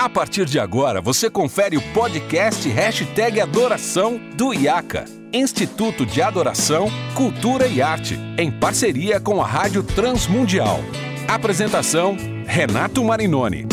A partir de agora, você confere o podcast Hashtag Adoração do IACA, Instituto de Adoração, Cultura e Arte, em parceria com a Rádio Transmundial. Apresentação, Renato Marinoni.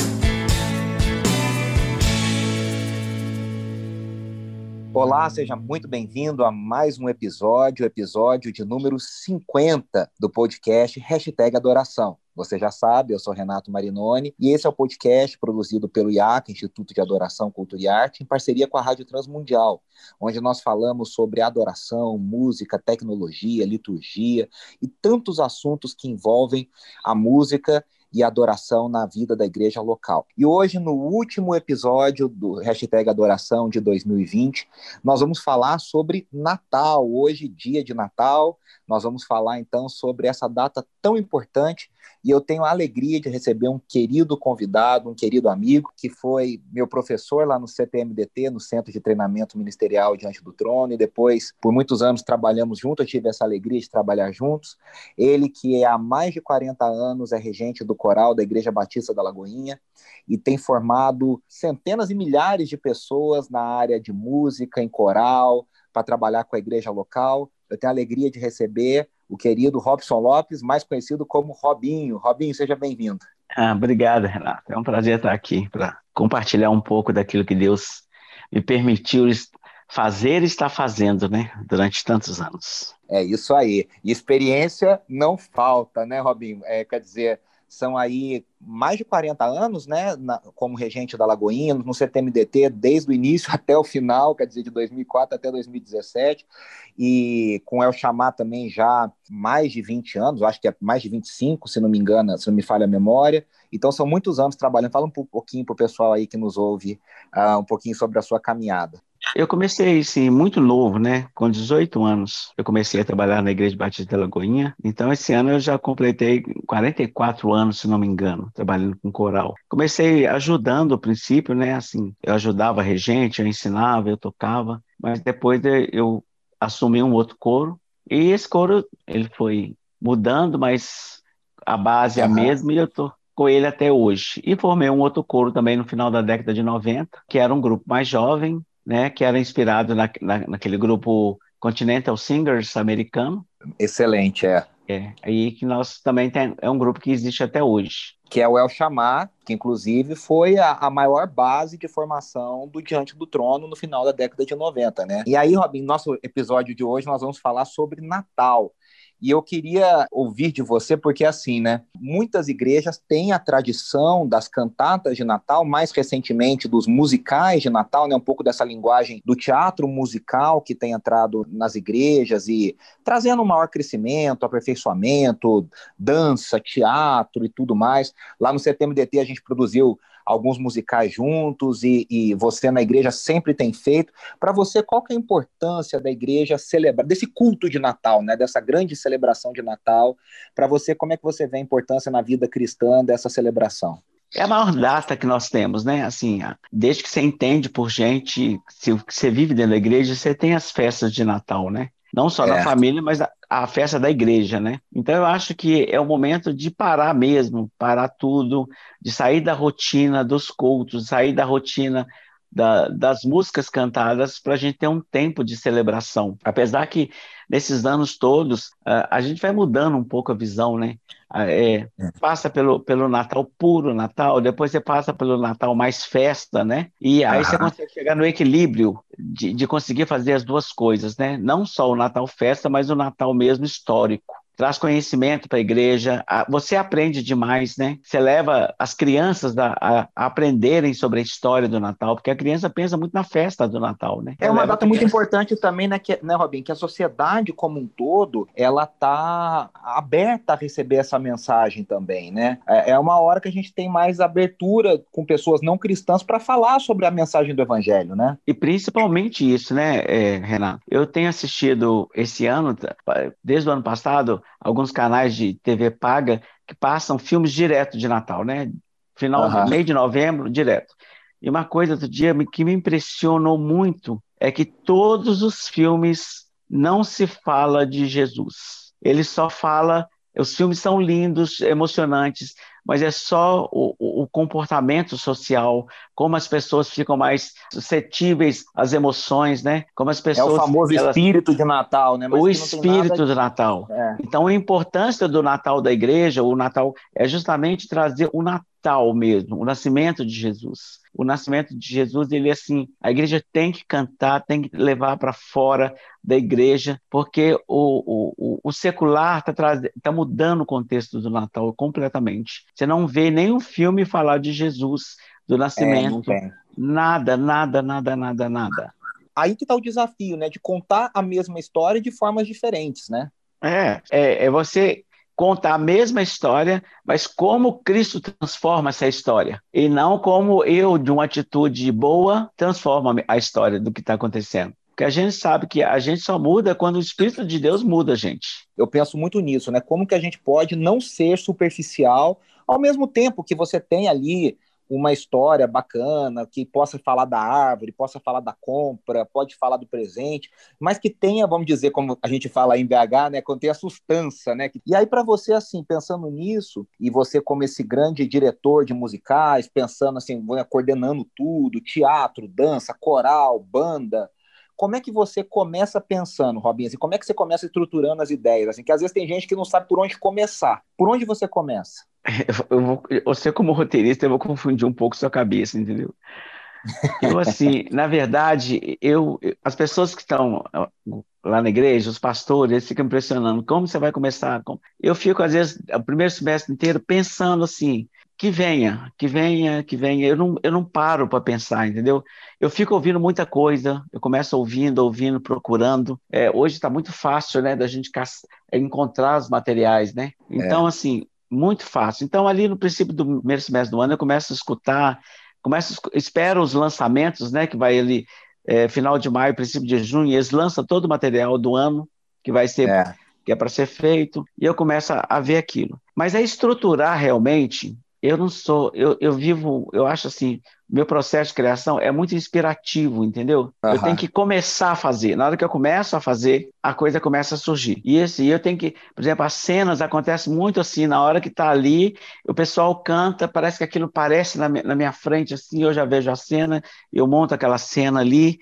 Olá, seja muito bem-vindo a mais um episódio, episódio de número 50 do podcast Hashtag Adoração. Você já sabe, eu sou Renato Marinoni e esse é o podcast produzido pelo IAC, Instituto de Adoração, Cultura e Arte, em parceria com a Rádio Transmundial, onde nós falamos sobre adoração, música, tecnologia, liturgia e tantos assuntos que envolvem a música e adoração na vida da igreja local. E hoje, no último episódio do hashtag Adoração de 2020, nós vamos falar sobre Natal. Hoje, dia de Natal, nós vamos falar então sobre essa data tão importante e eu tenho a alegria de receber um querido convidado, um querido amigo, que foi meu professor lá no CTMDT, no Centro de Treinamento Ministerial Diante do Trono, e depois, por muitos anos, trabalhamos juntos, eu tive essa alegria de trabalhar juntos. Ele, que há mais de 40 anos é regente do coral da Igreja Batista da Lagoinha e tem formado centenas e milhares de pessoas na área de música, em coral, para trabalhar com a igreja local. Eu tenho a alegria de receber o querido Robson Lopes, mais conhecido como Robinho. Robinho, seja bem-vindo. Ah, obrigado, Renato. É um prazer estar aqui para compartilhar um pouco daquilo que Deus me permitiu fazer e estar fazendo, né, durante tantos anos. É isso aí. E experiência não falta, né, Robinho? É, quer dizer, são aí mais de 40 anos, né, na, como regente da Lagoinha, no CTMDT, desde o início até o final, quer dizer, de 2004 até 2017, e com El Chamar também já mais de 20 anos, acho que é mais de 25, se não me engano, se não me falha a memória, então são muitos anos trabalhando, fala um pouquinho para o pessoal aí que nos ouve, uh, um pouquinho sobre a sua caminhada. Eu comecei, sim, muito novo, né? Com 18 anos, eu comecei a trabalhar na Igreja Batista da Lagoinha. Então, esse ano eu já completei 44 anos, se não me engano, trabalhando com coral. Comecei ajudando ao princípio, né? Assim, eu ajudava a regente, eu ensinava, eu tocava. Mas depois eu assumi um outro coro. E esse coro, ele foi mudando, mas a base é a mesma e eu tô com ele até hoje. E formei um outro coro também no final da década de 90, que era um grupo mais jovem, né, que era inspirado na, na, naquele grupo Continental Singers americano. Excelente, é. É, aí que nós também tem, é um grupo que existe até hoje. Que é o El Chamar, que inclusive foi a, a, maior base de formação do Diante do Trono no final da década de 90, né? E aí, Robin, nosso episódio de hoje nós vamos falar sobre Natal. E eu queria ouvir de você, porque assim, né? Muitas igrejas têm a tradição das cantatas de Natal, mais recentemente dos musicais de Natal, né? Um pouco dessa linguagem do teatro musical que tem entrado nas igrejas e trazendo um maior crescimento, aperfeiçoamento, dança, teatro e tudo mais. Lá no CTMDT a gente produziu alguns musicais juntos e, e você na igreja sempre tem feito. Para você, qual que é a importância da igreja celebrar, desse culto de Natal, né, dessa grande celebração de Natal? Para você, como é que você vê a importância na vida cristã dessa celebração? É a maior data que nós temos, né? Assim, desde que você entende por gente, se você vive dentro da igreja, você tem as festas de Natal, né? Não só é. na família, mas a, a, festa da igreja, né? Então eu acho que é o momento de parar mesmo, parar tudo, de sair da rotina dos cultos, sair da rotina da, das músicas cantadas para a gente ter um tempo de celebração. Apesar que nesses anos todos a gente vai mudando um pouco a visão, né? É, é, passa pelo, pelo Natal puro, Natal, depois você passa pelo Natal mais festa, né? E aí você consegue chegar no equilíbrio de, de conseguir fazer as duas coisas, né? Não só o Natal festa, mas o Natal mesmo histórico traz conhecimento para a igreja, você aprende demais, né? Você leva as crianças a, a, aprenderem sobre a história do Natal, porque a criança pensa muito na festa do Natal, né? É uma data muito importante também, né, que, né, Robin, que a sociedade como um todo, ela tá aberta a receber essa mensagem também, né? É, é uma hora que a gente tem mais abertura com pessoas não cristãs para falar sobre a mensagem do evangelho, né? E principalmente isso, né, é, Renato? Eu tenho assistido esse ano, desde o ano passado, alguns canais de TV paga que passam filmes direto de Natal, né? Final, uhum. meio de novembro, direto. E uma coisa do dia que me impressionou muito é que todos os filmes não se fala de Jesus. Ele só fala, os filmes são lindos, emocionantes, mas é só o, o, comportamento social, como as pessoas ficam mais suscetíveis às emoções, né? Como as pessoas. É o famoso elas... espírito de Natal, né? Mas o espírito de... do Natal. É. Então, a importância do Natal da igreja, o Natal, é justamente trazer o Natal mesmo, o nascimento de Jesus o nascimento de Jesus, ele assim, a igreja tem que cantar, tem que levar para fora da igreja, porque o, o, o secular está tá mudando o contexto do Natal completamente. Você não vê nenhum filme falar de Jesus, do nascimento. É, nada, nada, nada, nada, nada. Aí que está o desafio, né? De contar a mesma história de formas diferentes, né? É, é, é você conta a mesma história, mas como Cristo transforma essa história. E não como eu, de uma atitude boa, transforma a história do que está acontecendo. Porque a gente sabe que a gente só muda quando o Espírito de Deus muda a gente. Eu penso muito nisso, né? Como que a gente pode não ser superficial, ao mesmo tempo que você tem ali uma história bacana, que possa falar da árvore, possa falar da compra, pode falar do presente, mas que tenha, vamos dizer, como a gente fala em BH, né, que tenha sustância, né? E aí para você assim, pensando nisso, e você como esse grande diretor de musicais, pensando assim, coordenando tudo, teatro, dança, coral, banda, como é que você começa pensando, Robinho? Assim, como é que você começa estruturando as ideias? Assim, que às vezes tem gente que não sabe por onde começar. Por onde você começa? Eu vou, você, como roteirista, eu vou confundir um pouco sua cabeça, entendeu? Eu, assim, na verdade, eu, as pessoas que estão lá na igreja, os pastores, eles ficam impressionando. Como você vai começar? Eu fico, às vezes, o primeiro semestre inteiro pensando assim, que venha, que venha, que venha. Eu não, eu não paro para pensar, entendeu? Eu fico ouvindo muita coisa, eu começo ouvindo, ouvindo, procurando. É, hoje está muito fácil, né, da gente encontrar os materiais, né? Então, é. assim, muito fácil. Então, ali no princípio do primeiro semestre do ano, eu começo a escutar, começo, espero os lançamentos, né, que vai ali é, final de maio, princípio de junho, eles lançam todo o material do ano que vai ser é. que é para ser feito, e eu começo a, a ver aquilo. Mas é estruturar realmente eu não sou, eu, eu vivo, eu acho assim, meu processo de criação é muito inspirativo, entendeu? Uhum. Eu tenho que começar a fazer. Na hora que eu começo a fazer, a coisa começa a surgir. E esse, eu tenho que, por exemplo, as cenas acontecem muito assim, na hora que está ali, o pessoal canta, parece que aquilo parece na, na minha frente, assim, eu já vejo a cena, eu monto aquela cena ali,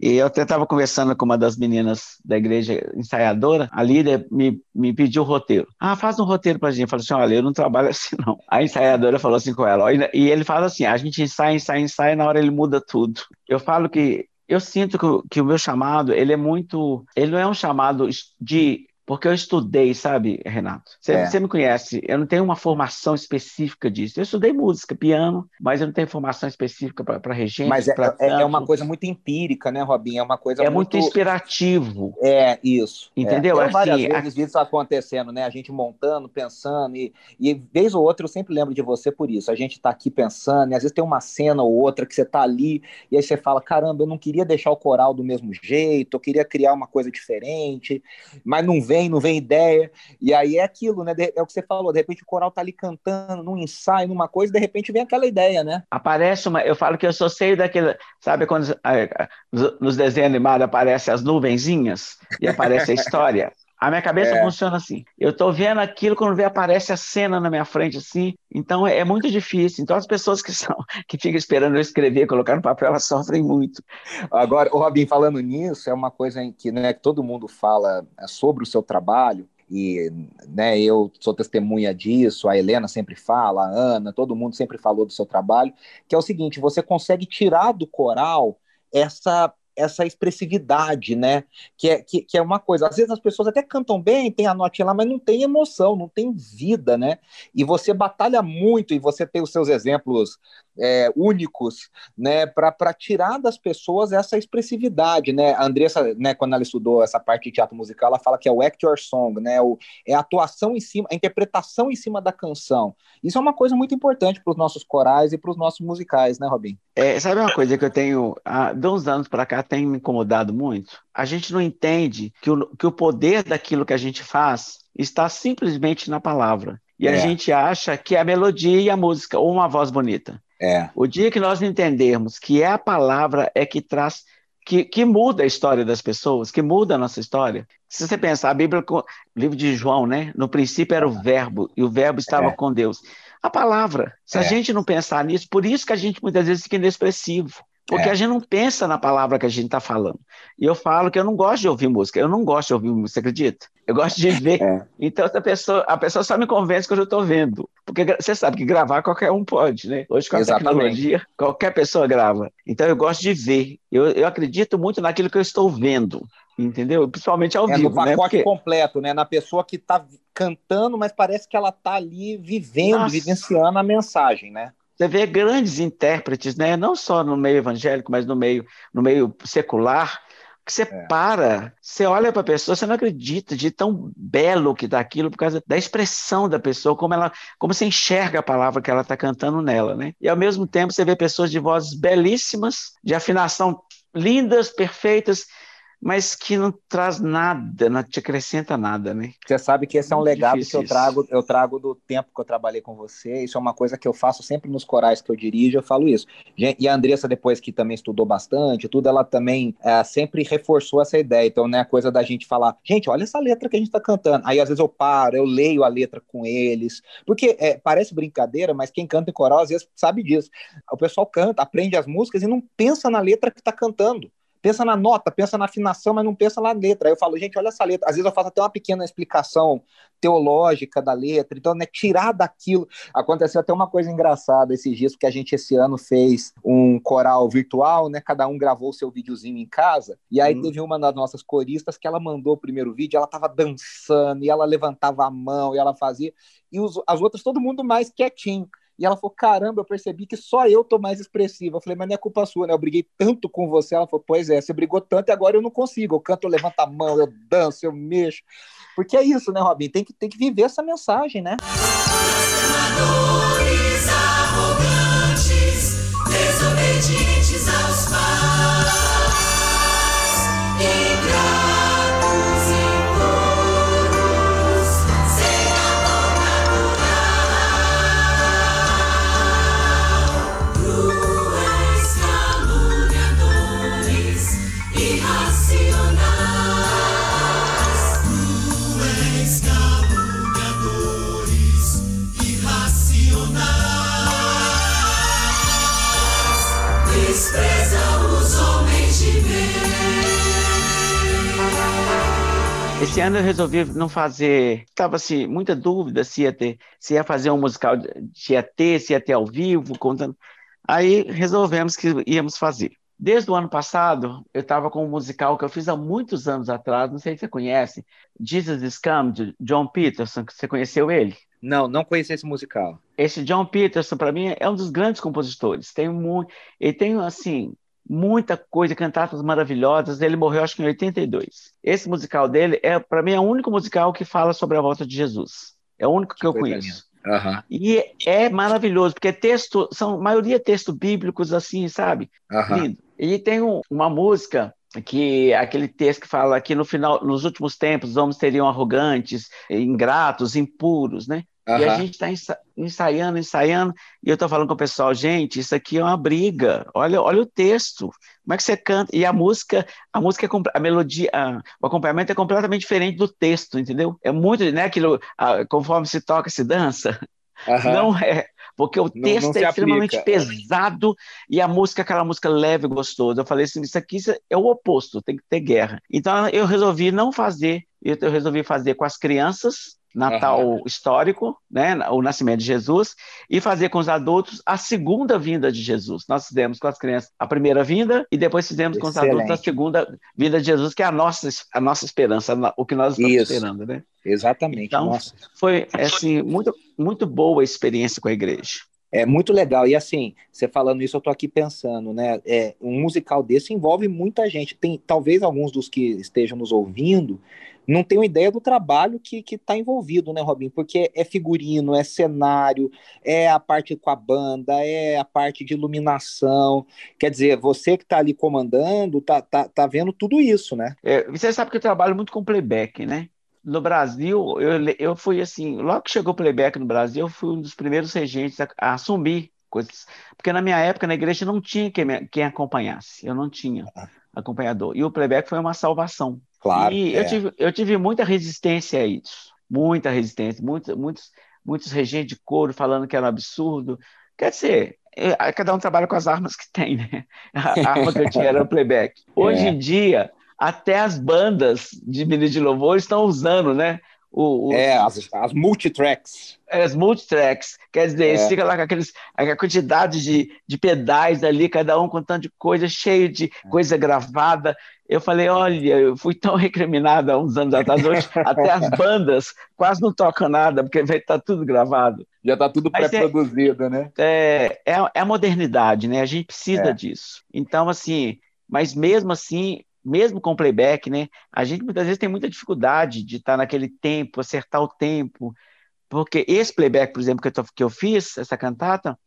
e eu até estava conversando com uma das meninas da igreja ensaiadora, a líder me, me pediu o roteiro. Ah, faz um roteiro para a gente. Eu falei assim: olha, eu não trabalho assim, não. A ensaiadora falou assim com ela, e ele fala assim: a gente ensaia, ensaia, ensaia, na hora ele muda tudo. Eu falo que eu sinto que, que, o meu chamado, ele é muito, ele não é um chamado de porque eu estudei, sabe, Renato? Você, é. você, me conhece, eu não tenho uma formação específica disso. Eu estudei música, piano, mas eu não tenho formação específica para regente. Mas é, é, é, uma coisa muito empírica, né, Robinho? É uma coisa é muito... muito inspirativo. É, isso. Entendeu? É. Várias assim, vezes vi isso acontecendo, né? A gente montando, pensando, e, e vez ou outra eu sempre lembro de você por isso. A gente está aqui pensando, e às vezes tem uma cena ou outra que você está ali, e aí você fala, caramba, eu não queria deixar o coral do mesmo jeito, eu queria criar uma coisa diferente, mas não vem vem, não vem ideia. E aí é aquilo, né? É o que você falou, de repente o coral tá ali cantando, num ensaio, numa coisa, de repente vem aquela ideia, né? Aparece uma. Eu falo que eu sou cheio daquele. Sabe quando nos desenhos animados aparecem as nuvenzinhas e aparece a história? A minha cabeça é. funciona assim. Eu estou vendo aquilo, quando vê, aparece a cena na minha frente, assim. Então é, é, muito difícil. Então as pessoas que são que ficam esperando eu escrever, colocar no papel, elas sofrem muito. Agora, o Robin, falando nisso, é uma coisa em que, né, que todo mundo fala é, sobre o seu trabalho. E né, eu sou testemunha disso, a Helena sempre fala, a Ana, todo mundo sempre falou do seu trabalho, que é o seguinte: você consegue tirar do coral essa essa expressividade, né? Que é, que, que, é uma coisa. Às vezes as pessoas até cantam bem, tem a notinha lá, mas não tem emoção, não tem vida, né? E você batalha muito e você tem os seus exemplos é, únicos, né? Para tirar das pessoas essa expressividade, né? A Andressa, né? Quando ela estudou essa parte de teatro musical, ela fala que é o act your song, né? O, é a atuação em cima, a interpretação em cima da canção. Isso é uma coisa muito importante para os nossos corais e para os nossos musicais, né, Robin? É, sabe uma coisa que eu tenho, há uns anos para cá, tem me incomodado muito? A gente não entende que o, que o poder daquilo que a gente faz está simplesmente na palavra. E é. a gente acha que é a melodia e a música, ou uma voz bonita. É. O dia que nós entendermos que é a palavra é que traz, que, que muda a história das pessoas, que muda a nossa história. Se você pensar, a Bíblia, o livro de João, né? No princípio era o verbo, e o verbo estava é. com Deus. A palavra. Se é. a gente não pensar nisso, por isso que a gente muitas vezes fica inexpressivo. Porque é. a gente não pensa na palavra que a gente está falando. E eu falo que eu não gosto de ouvir música. Eu não gosto de ouvir música, você acredita? Eu gosto de ver. É. Então a pessoa, a pessoa só me convence quando eu estou vendo. Porque você sabe que gravar qualquer um pode, né? Hoje com a Exatamente. tecnologia, qualquer pessoa grava. Então eu gosto de ver. Eu, eu acredito muito naquilo que eu estou vendo. Entendeu? Principalmente ao é, vivo. No pacote né? Porque... completo, né? Na pessoa que está cantando, mas parece que ela está ali vivendo, Nossa. vivenciando a mensagem, né? Você vê grandes intérpretes, né? não só no meio evangélico, mas no meio, no meio secular, que você é. para, você olha para a pessoa, você não acredita de tão belo que está aquilo por causa da expressão da pessoa, como ela, como você enxerga a palavra que ela está cantando nela, né? E ao mesmo tempo você vê pessoas de vozes belíssimas, de afinação lindas, perfeitas, mas que não traz nada, não te acrescenta nada, né? Você sabe que esse é um Muito legado que eu trago, eu trago do tempo que eu trabalhei com você. Isso é uma coisa que eu faço sempre nos corais que eu dirijo, eu falo isso. E a Andressa, depois que também estudou bastante, tudo, ela também é, sempre reforçou essa ideia. Então, né, a coisa da gente falar, gente, olha essa letra que a gente está cantando. Aí, às vezes, eu paro, eu leio a letra com eles. Porque é, parece brincadeira, mas quem canta em coral, às vezes, sabe disso. O pessoal canta, aprende as músicas e não pensa na letra que está cantando pensa na nota, pensa na afinação, mas não pensa na letra. Aí eu falo, gente, olha essa letra. Às vezes eu faço até uma pequena explicação teológica da letra, então, né, tirar daquilo. Aconteceu até uma coisa engraçada esses dias, porque a gente esse ano fez um coral virtual, né, cada um gravou seu videozinho em casa, e aí hum. teve uma das nossas coristas que ela mandou o primeiro vídeo, ela tava dançando, e ela levantava a mão, e ela fazia, e os, as outras, todo mundo mais quietinho. E ela falou: caramba, eu percebi que só eu tô mais expressiva. Eu falei, mas não é culpa sua, né? Eu briguei tanto com você. Ela falou: pois é, você brigou tanto e agora eu não consigo. Eu canto, eu levanto a mão, eu danço, eu mexo. Porque é isso, né, Robin? Tem que, tem que viver essa mensagem, né? arrogantes, desobedientes aos pais. Esse ano eu resolvi não fazer. Estava assim, muita dúvida se ia ter, se ia fazer um musical, se ia ter, se ia ter ao vivo, contando. Aí resolvemos que íamos fazer. Desde o ano passado, eu estava com um musical que eu fiz há muitos anos atrás, não sei se você conhece, Jesus is Come, de John Peterson, você conheceu ele? Não, não conheci esse musical. Esse John Peterson, para mim, é um dos grandes compositores. Tem muito, ele tem assim muita coisa, cantatas maravilhosas. Ele morreu, acho que em 82. Esse musical dele é, para mim, é o único musical que fala sobre a volta de Jesus. É o único que, que eu conheço. Uhum. E é maravilhoso, porque texto, são maioria textos bíblicos, assim, sabe? Uhum. Lindo. E tem um, uma música que aquele texto que fala que no final, nos últimos tempos, os homens seriam arrogantes, ingratos, impuros, né? Uhum. E a gente está ensaiando, ensaiando, e eu estou falando com o pessoal, gente, isso aqui é uma briga. Olha, olha o texto, como é que você canta? E a música, a música, é a melodia, a, o acompanhamento é completamente diferente do texto, entendeu? É muito, né? Aquilo, a, conforme se toca, se dança. Uhum. Não é, porque o texto não, não é extremamente aplica. pesado e a música é aquela música leve e gostosa. Eu falei assim, isso aqui é o oposto, tem que ter guerra. Então eu resolvi não fazer, eu resolvi fazer com as crianças Natal uhum. histórico, né, o nascimento de Jesus, e fazer com os adultos a segunda vinda de Jesus. Nós fizemos com as crianças a primeira vinda e depois fizemos Excelente. com os adultos a segunda vinda de Jesus, que é a nossa, a nossa esperança, o que nós estamos Isso. esperando, né? Exatamente. Então, nossa. foi assim, muito, muito boa a experiência com a igreja. É muito legal. E assim, você falando isso, eu tô aqui pensando, né? É, um musical desse envolve muita gente. Tem talvez alguns dos que estejam nos ouvindo não tenham ideia do trabalho que está envolvido, né, Robin? Porque é figurino, é cenário, é a parte com a banda, é a parte de iluminação. Quer dizer, você que está ali comandando, tá, tá, tá vendo tudo isso, né? É, você sabe que eu trabalho muito com playback, né? No Brasil, eu, eu fui assim, logo que chegou o playback no Brasil, eu fui um dos primeiros regentes a, a assumir coisas. Porque na minha época, na igreja, não tinha quem, me, quem acompanhasse, eu não tinha ah. acompanhador. E o playback foi uma salvação. Claro. E é. eu, tive, eu tive muita resistência a isso, muita resistência, muitos, muitos, muitos regentes de coro falando que era um absurdo. Quer dizer, é, cada um trabalha com as armas que tem, né? A arma que eu tinha era o playback. Hoje é. em dia, até as bandas de menino de louvor estão usando, né? O, o, é, as, as multitracks. É, as multitracks. Quer dizer, é. fica lá com aqueles, a quantidade de, de pedais ali, cada um com tanto de coisa, cheio de é. coisa gravada. Eu falei, olha, eu fui tão recriminada há uns anos atrás, hoje até as bandas quase não tocam nada, porque está tudo gravado. Já está tudo é pré-produzido, é, né? É, é, é a modernidade, né? A gente precisa disso. Então, assim, mas mesmo assim, mesmo com playback, né? A gente muitas vezes tem muita dificuldade de estar naquele tempo, acertar o tempo, porque esse playback, por exemplo, que eu, tô, que eu fiz, essa cantata,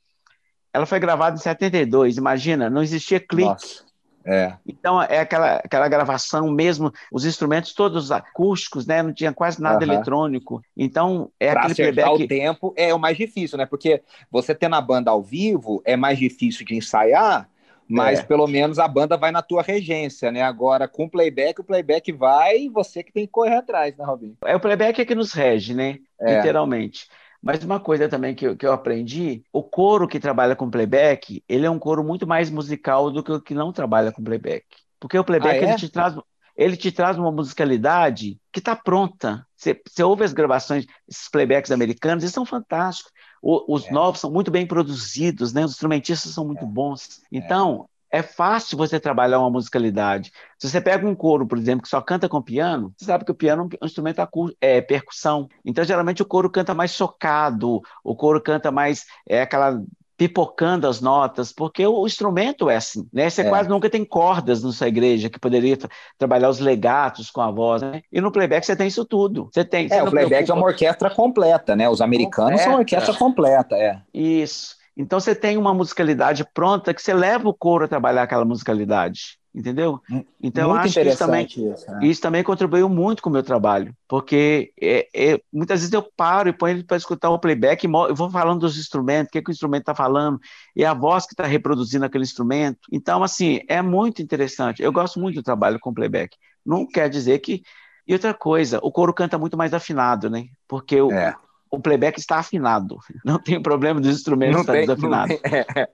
ela foi gravada em 72, imagina, não existia clique. Nossa. É. Então é aquela, aquela gravação mesmo, os instrumentos todos acústicos, né? Não tinha quase nada eletrônico. Então é pra aquele playback. o tempo é o mais difícil, né? Porque você ter na banda ao vivo é mais difícil de ensaiar, mas é. pelo menos a banda vai na tua regência, né? Agora, com playback, o playback vai e você que tem que correr atrás, né, Robin? É o playback é que nos rege, né? É. Literalmente. Mas uma coisa também que eu, que eu aprendi, o coro que trabalha com playback, ele é um coro muito mais musical do que o que não trabalha com playback. Porque o playback ah, é? ele te traz ele te traz uma musicalidade que está pronta. Você, você, ouve as gravações, esses playbacks americanos, eles são fantásticos. O, os é. novos são muito bem produzidos, né? os instrumentistas são muito é. bons. É. Então, é. é fácil você trabalhar uma musicalidade. Se você pega um coro, por exemplo, que só canta com piano, você sabe que o piano é um instrumento é percussão. Então, geralmente, o coro canta mais socado, o coro canta mais é aquela pipocando as notas, porque o, instrumento é assim, né? Você é. quase nunca tem cordas na sua igreja que poderia tra trabalhar os legatos com a voz, né? E no playback você tem isso tudo. Você tem. Você é, o playback preocupa... é uma orquestra completa, né? Os americanos completa. são uma orquestra completa, é. Isso. Então você tem uma musicalidade pronta que você leva o coro a trabalhar aquela musicalidade entendeu? Então muito acho que isso também, isso, né? isso também contribuiu muito com o meu trabalho, porque é, é, muitas vezes eu paro e ponho ele para escutar o playback, e eu vou falando dos instrumentos, o que, que o instrumento está falando, e a voz que está reproduzindo aquele instrumento. Então, assim, é muito interessante. Eu gosto muito do trabalho com playback. Não quer dizer que. E outra coisa, o coro canta muito mais afinado, né? Porque o, é o playback está afinado. Não tem problema dos instrumentos estar desafinados. É, é.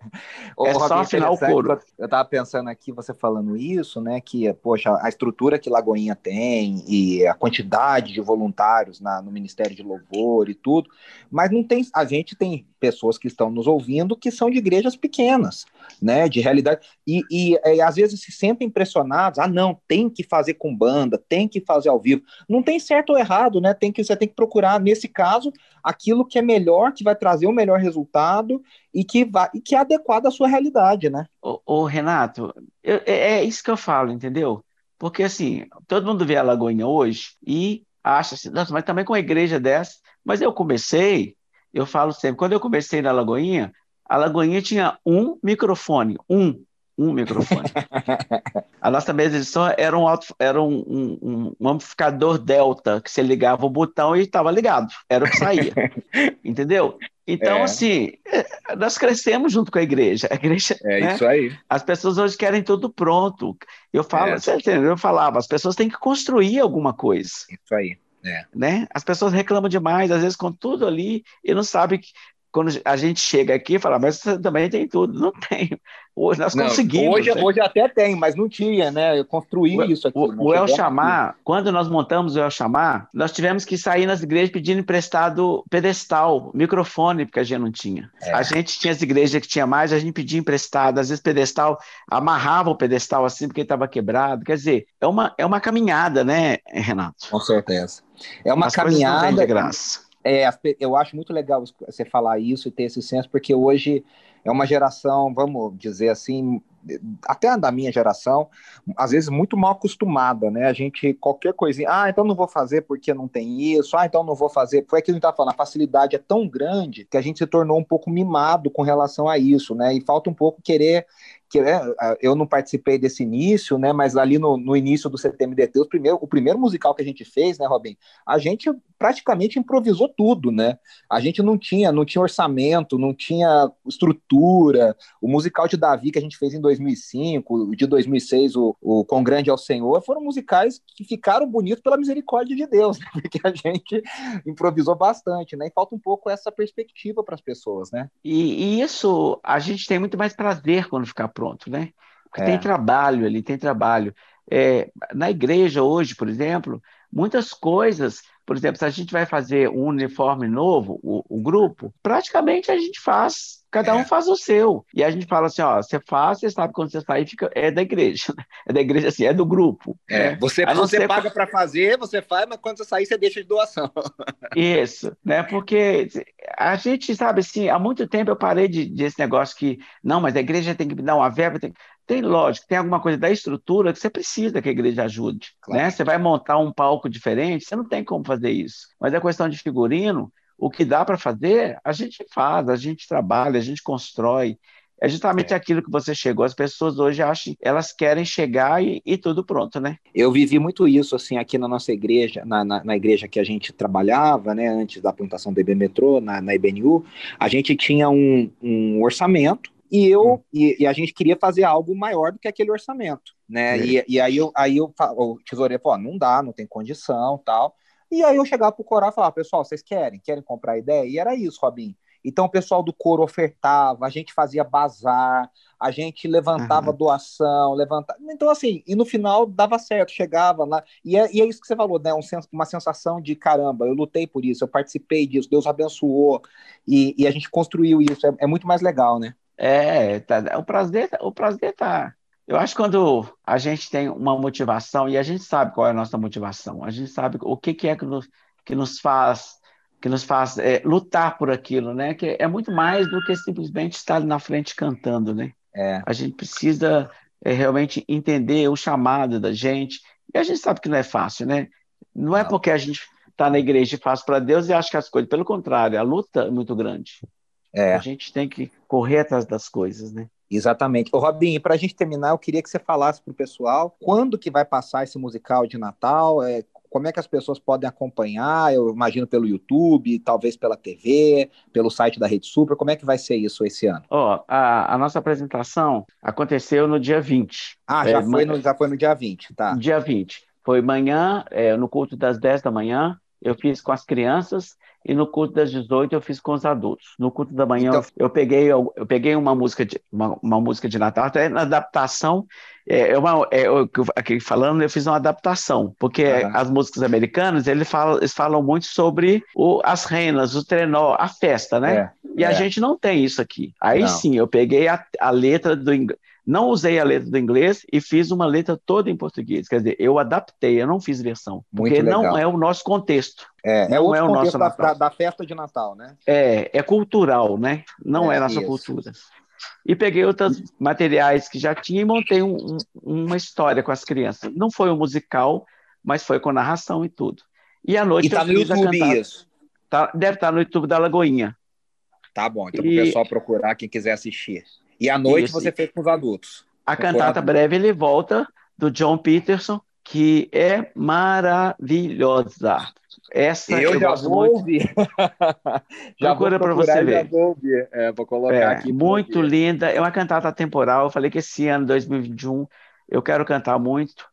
é só afinar o couro. Eu estava pensando aqui, você falando isso, né? Que, poxa, a estrutura que Lagoinha tem e a quantidade de voluntários na, no Ministério de Louvor e tudo, mas não tem. A gente tem pessoas que estão nos ouvindo que são de igrejas pequenas, né? De realidade. E, e, e às vezes se sentem impressionados. Ah, não, tem que fazer com banda, tem que fazer ao vivo. Não tem certo ou errado, né? Tem que, você tem que procurar, nesse caso, aquilo que é melhor, que vai trazer o melhor resultado e que, vai, e que é adequado à sua realidade, né? Ô, ô Renato, eu, é, é isso que eu falo, entendeu? Porque assim, todo mundo vê a Lagoinha hoje e acha assim, nossa, mas também com uma igreja dessa. Mas eu comecei, eu falo sempre, quando eu comecei na Lagoinha, a Lagoinha tinha um microfone, um um microfone. a nossa mesa de som era um, alto, era um, um, um, amplificador Delta, que você ligava o botão e estava ligado. Era o que saía. Entendeu? Então, é. assim, é, nós crescemos junto com a igreja. A igreja é né? isso aí. As pessoas hoje querem tudo pronto. Eu falo, é. você entendeu? Eu falava, as pessoas têm que construir alguma coisa. Isso aí. É. Né? As pessoas reclamam demais, às vezes com tudo ali, e não sabem quando a gente chega aqui e fala, mas você também tem tudo. Não tem. Hoje nós não, conseguimos. Hoje, né? hoje até tem, mas não tinha, né? Eu construí o, isso aqui. O, o El Chamar, quando nós montamos o El Chamar, nós tivemos que sair nas igrejas pedindo emprestado pedestal, microfone, porque a gente não tinha. É. A gente tinha as igrejas que tinha mais, a gente pedia emprestado. Às vezes pedestal, amarrava o pedestal assim, porque estava quebrado. Quer dizer, é uma, é uma caminhada, né, Renato? Com certeza. É uma As caminhada. de graça é, eu acho muito legal você falar isso e ter esse senso, porque hoje é uma geração, vamos dizer assim, até da minha geração, às vezes muito mal acostumada, né? A gente, qualquer coisinha, ah, então não vou fazer porque não tem isso, ah, então não vou fazer. Foi aquilo que a gente falando, a facilidade é tão grande que a gente se tornou um pouco mimado com relação a isso, né? E falta um pouco querer que é, eu não participei desse início, né? Mas ali no, no início do CTMDT, o primeiro, o primeiro musical que a gente fez, né, Robin? A gente praticamente improvisou tudo, né? A gente não tinha, não tinha orçamento, não tinha estrutura. O musical de Davi que a gente fez em 2005, o de 2006, o, o Com Grande ao Senhor, foram musicais que ficaram bonitos pela misericórdia de Deus, né? porque a gente improvisou bastante, né? E falta um pouco essa perspectiva para as pessoas, né? E, e, isso a gente tem muito mais prazer quando ficar pronto, né? Porque é. tem trabalho ali, tem trabalho. É, na igreja hoje, por exemplo, muitas coisas por exemplo, se a gente vai fazer um uniforme novo, o, o grupo, praticamente a gente faz, cada um é. faz o seu. E a gente fala assim: ó, você faz, você sabe quando você sair, fica, é da igreja. É da igreja, assim, é do grupo. É, né? você, você paga para fazer, você faz, mas quando você sair, você deixa de doação. Isso, né? Porque a gente sabe assim, há muito tempo eu parei de, desse negócio que, não, mas a igreja tem que me dar uma verba, tem... Tem, lógico, tem alguma coisa da estrutura que você precisa que a igreja ajude. Claro. Né? Você vai montar um palco diferente, você não tem como fazer isso. Mas é questão de figurino, o que dá para fazer, a gente faz, a gente trabalha, a gente constrói. É justamente é. aquilo que você chegou. As pessoas hoje acham, elas querem chegar e, e, tudo pronto, né? Eu vivi muito isso, assim, aqui na nossa igreja, na, na, na igreja que a gente trabalhava, né, antes da plantação do IB Metrô, na, na IBNU, a gente tinha um, um orçamento e eu hum. e, e, a gente queria fazer algo maior do que aquele orçamento, né? Hum. E, e aí eu aí eu o tesoureiro falou, não dá, não tem condição, tal. E aí eu chegava pro coral e falava, pessoal, vocês querem? Querem comprar ideia? E era isso, Robin. Então o pessoal do coro ofertava, a gente fazia bazar, a gente levantava uhum. doação, levantava. Então, assim, e no final dava certo, chegava lá. E é, e é isso que você falou, né? Um, uma sensação de caramba, eu lutei por isso, eu participei disso, Deus abençoou, e, e a gente construiu isso. É, é muito mais legal, né? É, tá, o prazer, o prazer tá. Eu acho que quando a gente tem uma motivação e a gente sabe qual é a nossa motivação, a gente sabe o que, que é que nos, que nos faz que nos faz é, lutar por aquilo, né? Que é muito mais do que simplesmente estar ali na frente cantando, né? É. A gente precisa é, realmente entender o chamado da gente e a gente sabe que não é fácil, né? Não é porque a gente está na igreja e faz para Deus e acha que as coisas, pelo contrário, a luta é muito grande. É. A gente tem que correr atrás das coisas, né? Exatamente. Ô, Robin, para a gente terminar, eu queria que você falasse para o pessoal quando que vai passar esse musical de Natal, é, como é que as pessoas podem acompanhar, eu imagino pelo YouTube, talvez pela TV, pelo site da Rede Super, como é que vai ser isso esse ano? Ó, oh, a, a, nossa apresentação aconteceu no dia 20. Ah, já, é, foi, no, já foi no dia 20, tá. Dia 20. Foi manhã, é, no culto das 10 da manhã, eu fiz com as crianças e no culto das 18 eu fiz com os adultos. No culto da manhã então... eu, peguei eu, eu, peguei uma música de uma, uma, música de Natal, até na adaptação, é, é uma, é, eu, aqui falando, eu fiz uma adaptação, porque uhum. as músicas americanas eles falam, eles falam muito sobre o, as reinas, o trenó, a festa, né? É, e a é. gente não tem isso aqui. Aí não. sim, eu peguei a, a letra do inglês não usei a letra do inglês e fiz uma letra toda em português. Quer dizer, eu adaptei, eu não fiz versão. Muito porque legal. não é o nosso contexto. É, é não é, é o nosso da, da, da, festa de Natal, né? É, é cultural, né? Não é, é nossa isso. cultura. E peguei outros materiais que já tinha e montei um, um, uma história com as crianças. Não foi um musical, mas foi com narração e tudo. E à noite. E tá no YouTube isso? Tá, deve estar tá no YouTube da Lagoinha. Tá bom, então e... o pessoal procurar quem quiser assistir. E à noite Isso. você fez com os adultos. A cantata breve ele volta do John Peterson, que é maravilhosa. Essa eu, eu já gosto vou muito. ouvir. já Procura para você ver. Já vou ouvir. É, vou colocar é, aqui. Muito linda. É uma cantata temporal. Eu falei que esse ano, 2021, eu quero cantar muito,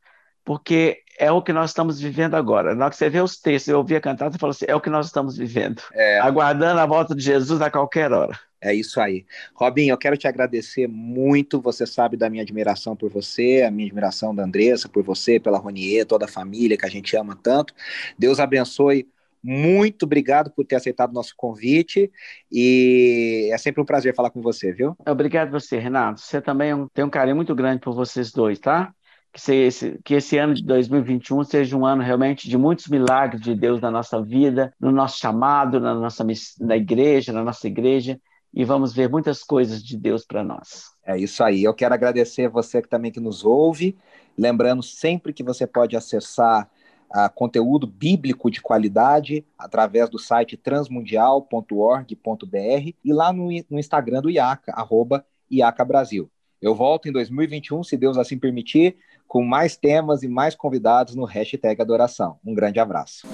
porque é o que nós estamos vivendo agora. Na hora que você vê os textos, eu ouvi a cantata e falou assim: é o que nós estamos vivendo. É. Aguardando a volta de Jesus a qualquer hora. É isso aí. Robin, eu quero te agradecer muito. Você sabe da minha admiração por você, a minha admiração da Andressa por você, pela Ronier, toda a família que a gente ama tanto. Deus abençoe. Muito obrigado por ter aceitado o nosso convite e é sempre um prazer falar com você, viu? Obrigado você, Renato. Você também é tem um carinho muito grande por vocês dois, tá? Que esse, que esse ano de 2021 seja um ano realmente de muitos milagres de Deus na nossa vida, no nosso chamado, na nossa na igreja, na nossa igreja e vamos ver muitas coisas de Deus para nós. É isso aí. Eu quero agradecer você que também que nos ouve, lembrando sempre que você pode acessar uh, conteúdo bíblico de qualidade através do site transmundial.org.br e lá no, no Instagram do IACA, arroba IACA Brasil. Eu volto em 2021, se Deus assim permitir, com mais temas e mais convidados no hashtag Adoração. Um grande abraço.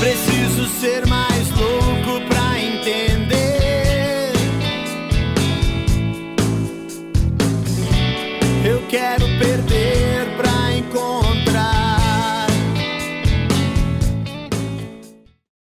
Preciso